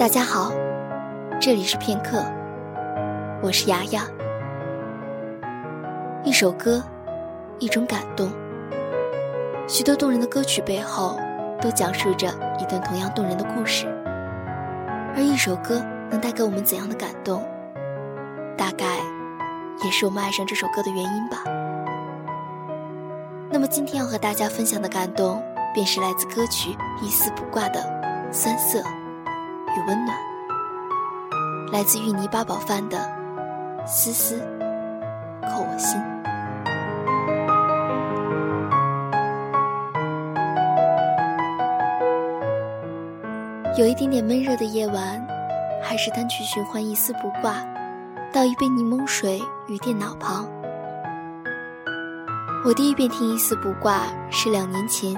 大家好，这里是片刻，我是牙牙。一首歌，一种感动。许多动人的歌曲背后，都讲述着一段同样动人的故事。而一首歌能带给我们怎样的感动，大概也是我们爱上这首歌的原因吧。那么今天要和大家分享的感动，便是来自歌曲《一丝不挂》的酸涩与温暖，来自芋泥八宝饭的丝丝扣我心。有一点点闷热的夜晚，还是单曲循环《一丝不挂》，倒一杯柠檬水于电脑旁。我第一遍听《一丝不挂》是两年前，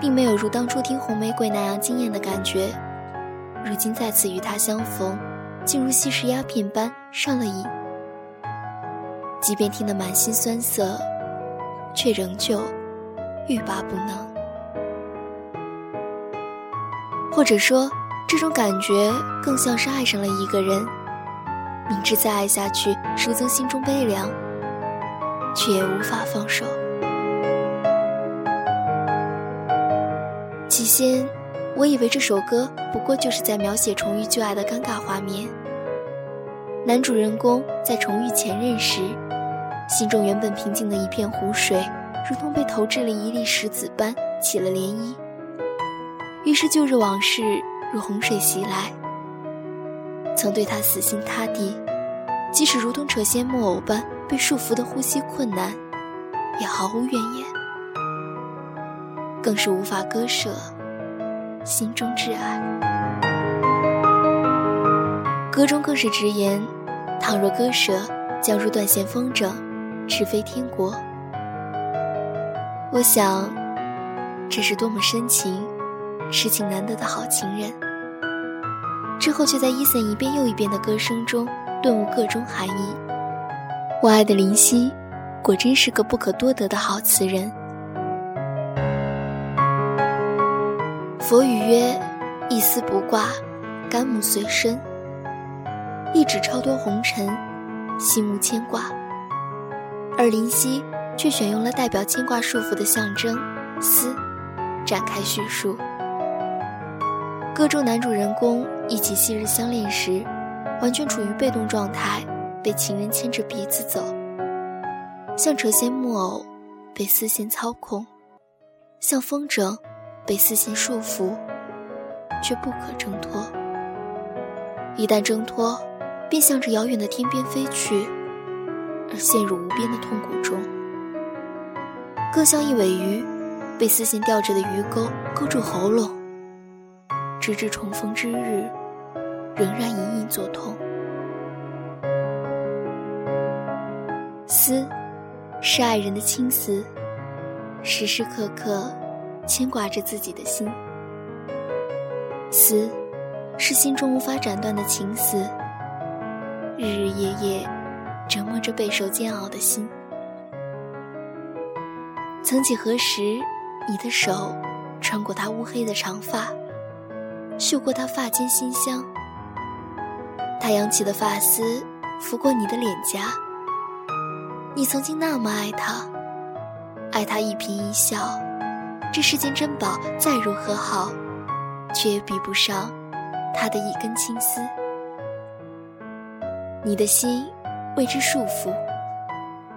并没有如当初听《红玫瑰》那样惊艳的感觉。如今再次与他相逢，竟如吸食鸦片般上了瘾。即便听得满心酸涩，却仍旧欲罢不能。或者说，这种感觉更像是爱上了一个人，明知再爱下去，殊增心中悲凉。却也无法放手。起先，我以为这首歌不过就是在描写重遇旧爱的尴尬画面。男主人公在重遇前任时，心中原本平静的一片湖水，如同被投掷了一粒石子般起了涟漪。于是旧日往事如洪水袭来。曾对他死心塌地，即使如同扯线木偶般。被束缚的呼吸困难，也毫无怨言，更是无法割舍心中挚爱。歌中更是直言：倘若割舍，将如断线风筝，直飞天国。我想，这是多么深情、痴情难得的好情人。之后却在伊森一遍又一遍的歌声中顿悟各中含义。我爱的林夕，果真是个不可多得的好词人。佛语曰：“一丝不挂，甘木随身。一指超脱红尘，心无牵挂。”而林夕却选用了代表牵挂束缚的象征“丝”，展开叙述。歌中男主人公一起昔日相恋时，完全处于被动状态。被情人牵着鼻子走，像扯线木偶被丝线操控，像风筝被丝线束缚，却不可挣脱。一旦挣脱，便向着遥远的天边飞去，而陷入无边的痛苦中。更像一尾鱼，被丝线吊着的鱼钩勾住喉咙，直至重逢之日，仍然隐隐作痛。思，是爱人的青丝，时时刻刻牵挂着自己的心。思，是心中无法斩断的情丝，日日夜夜折磨着备受煎熬的心。曾几何时，你的手穿过他乌黑的长发，嗅过他发间馨香，他扬起的发丝拂过你的脸颊。你曾经那么爱他，爱他一颦一笑，这世间珍宝再如何好，却也比不上他的一根青丝。你的心为之束缚，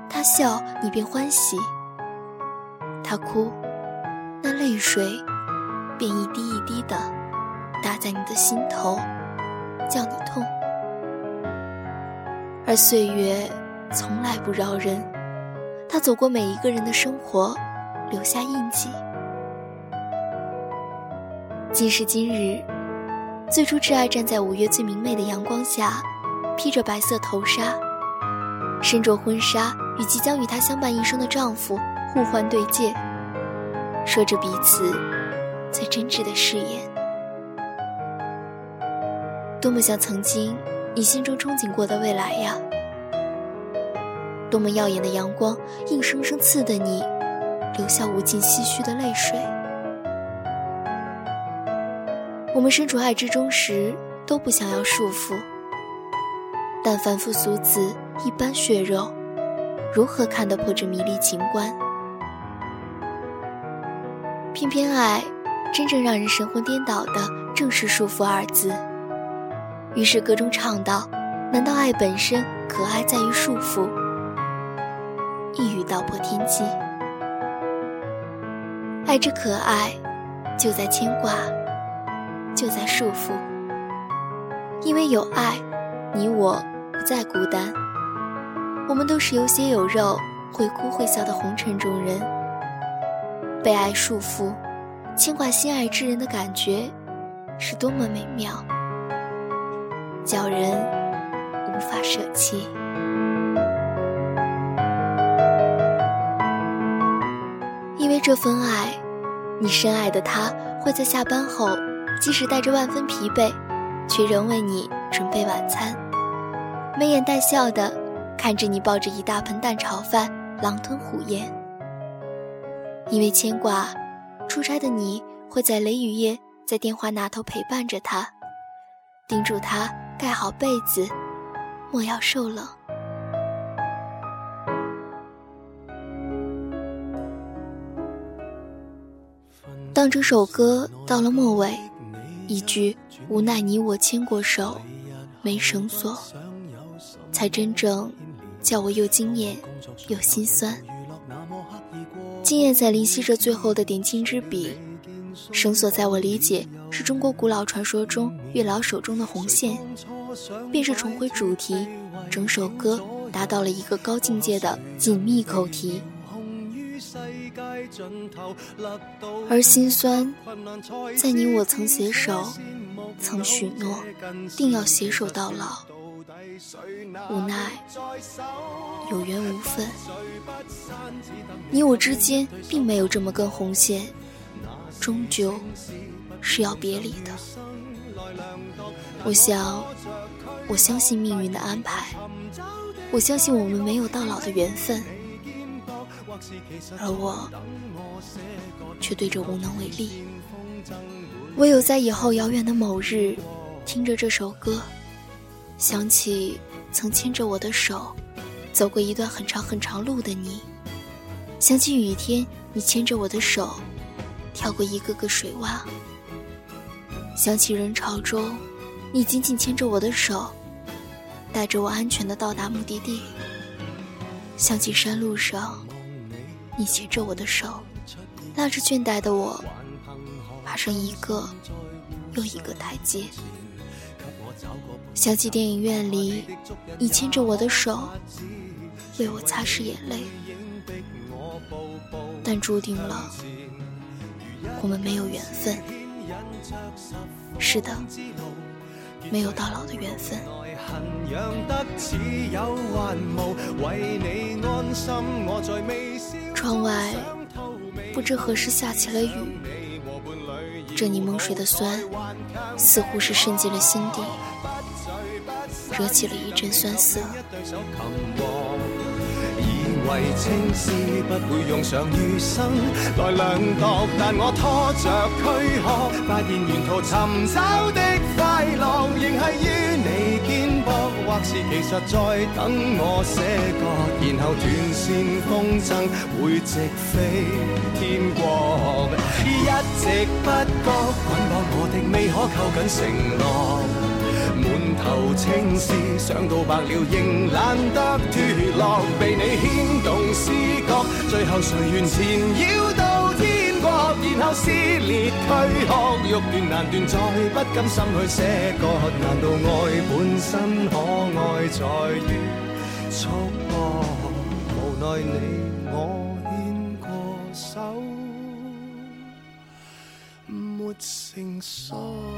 他笑你便欢喜，他哭，那泪水便一滴一滴的打在你的心头，叫你痛，而岁月。从来不饶人，他走过每一个人的生活，留下印记。今时今日，最初挚爱站在五月最明媚的阳光下，披着白色头纱，身着婚纱，与即将与她相伴一生的丈夫互换对戒，说着彼此最真挚的誓言。多么像曾经你心中憧憬过的未来呀！多么耀眼的阳光，硬生生刺得你流下无尽唏嘘的泪水。我们身处爱之中时，都不想要束缚。但凡夫俗子一般血肉，如何看得破这迷离情关？偏偏爱，真正让人神魂颠倒的，正是束缚二字。于是歌中唱道：“难道爱本身可爱在于束缚？”一语道破天机。爱之可爱，就在牵挂。就在束缚，因为有爱，你我不再孤单。我们都是有血有肉、会哭会笑的红尘中人。被爱束缚，牵挂心爱之人的感觉，是多么美妙，叫人无法舍弃。因为这份爱，你深爱的他会在下班后。即使带着万分疲惫，却仍为你准备晚餐，眉眼带笑的看着你抱着一大盆蛋炒饭狼吞虎咽。因为牵挂，出差的你会在雷雨夜在电话那头陪伴着他，叮嘱他盖好被子，莫要受冷。当这首歌到了末尾。一句无奈，你我牵过手，没绳索，才真正叫我又惊艳又心酸。惊艳在灵犀这最后的点睛之笔，绳索在我理解是中国古老传说中月老手中的红线，便是重回主题，整首歌达到了一个高境界的紧密口题。而心酸，在你我曾携手，曾许诺，定要携手到老。无奈，有缘无分。你我之间并没有这么根红线，终究是要别离的。我想，我相信命运的安排，我相信我们没有到老的缘分。而我却对这无能为力，唯有在以后遥远的某日，听着这首歌，想起曾牵着我的手，走过一段很长很长路的你；想起雨天你牵着我的手，跳过一个个水洼；想起人潮中，你紧紧牵着我的手，带着我安全的到达目的地；想起山路上。你牵着我的手，拉着倦怠的我，爬上一个又一个台阶。想起电影院里，你牵着我的手，为我擦拭眼泪。但注定了，我们没有缘分。是的，没有到老的缘分。窗外不知何时下起了雨，这柠檬水的酸似乎是渗进了心底，惹起了一阵酸涩。为青丝不会用上余生来量度，但我拖着躯壳，发现沿途寻找的快乐，仍系于，或是其实在等我写歌，然后断线风筝会直飞天国，一直不觉捆绑我的未可扣紧承诺。满头青丝，想到白了仍懒得脱落，被你牵动思觉，最后谁愿缠绕到，然后撕裂躯壳，欲断难断，再不甘心去舍割，难道爱本身可爱在于束缚？无奈你我牵过手，没成熟。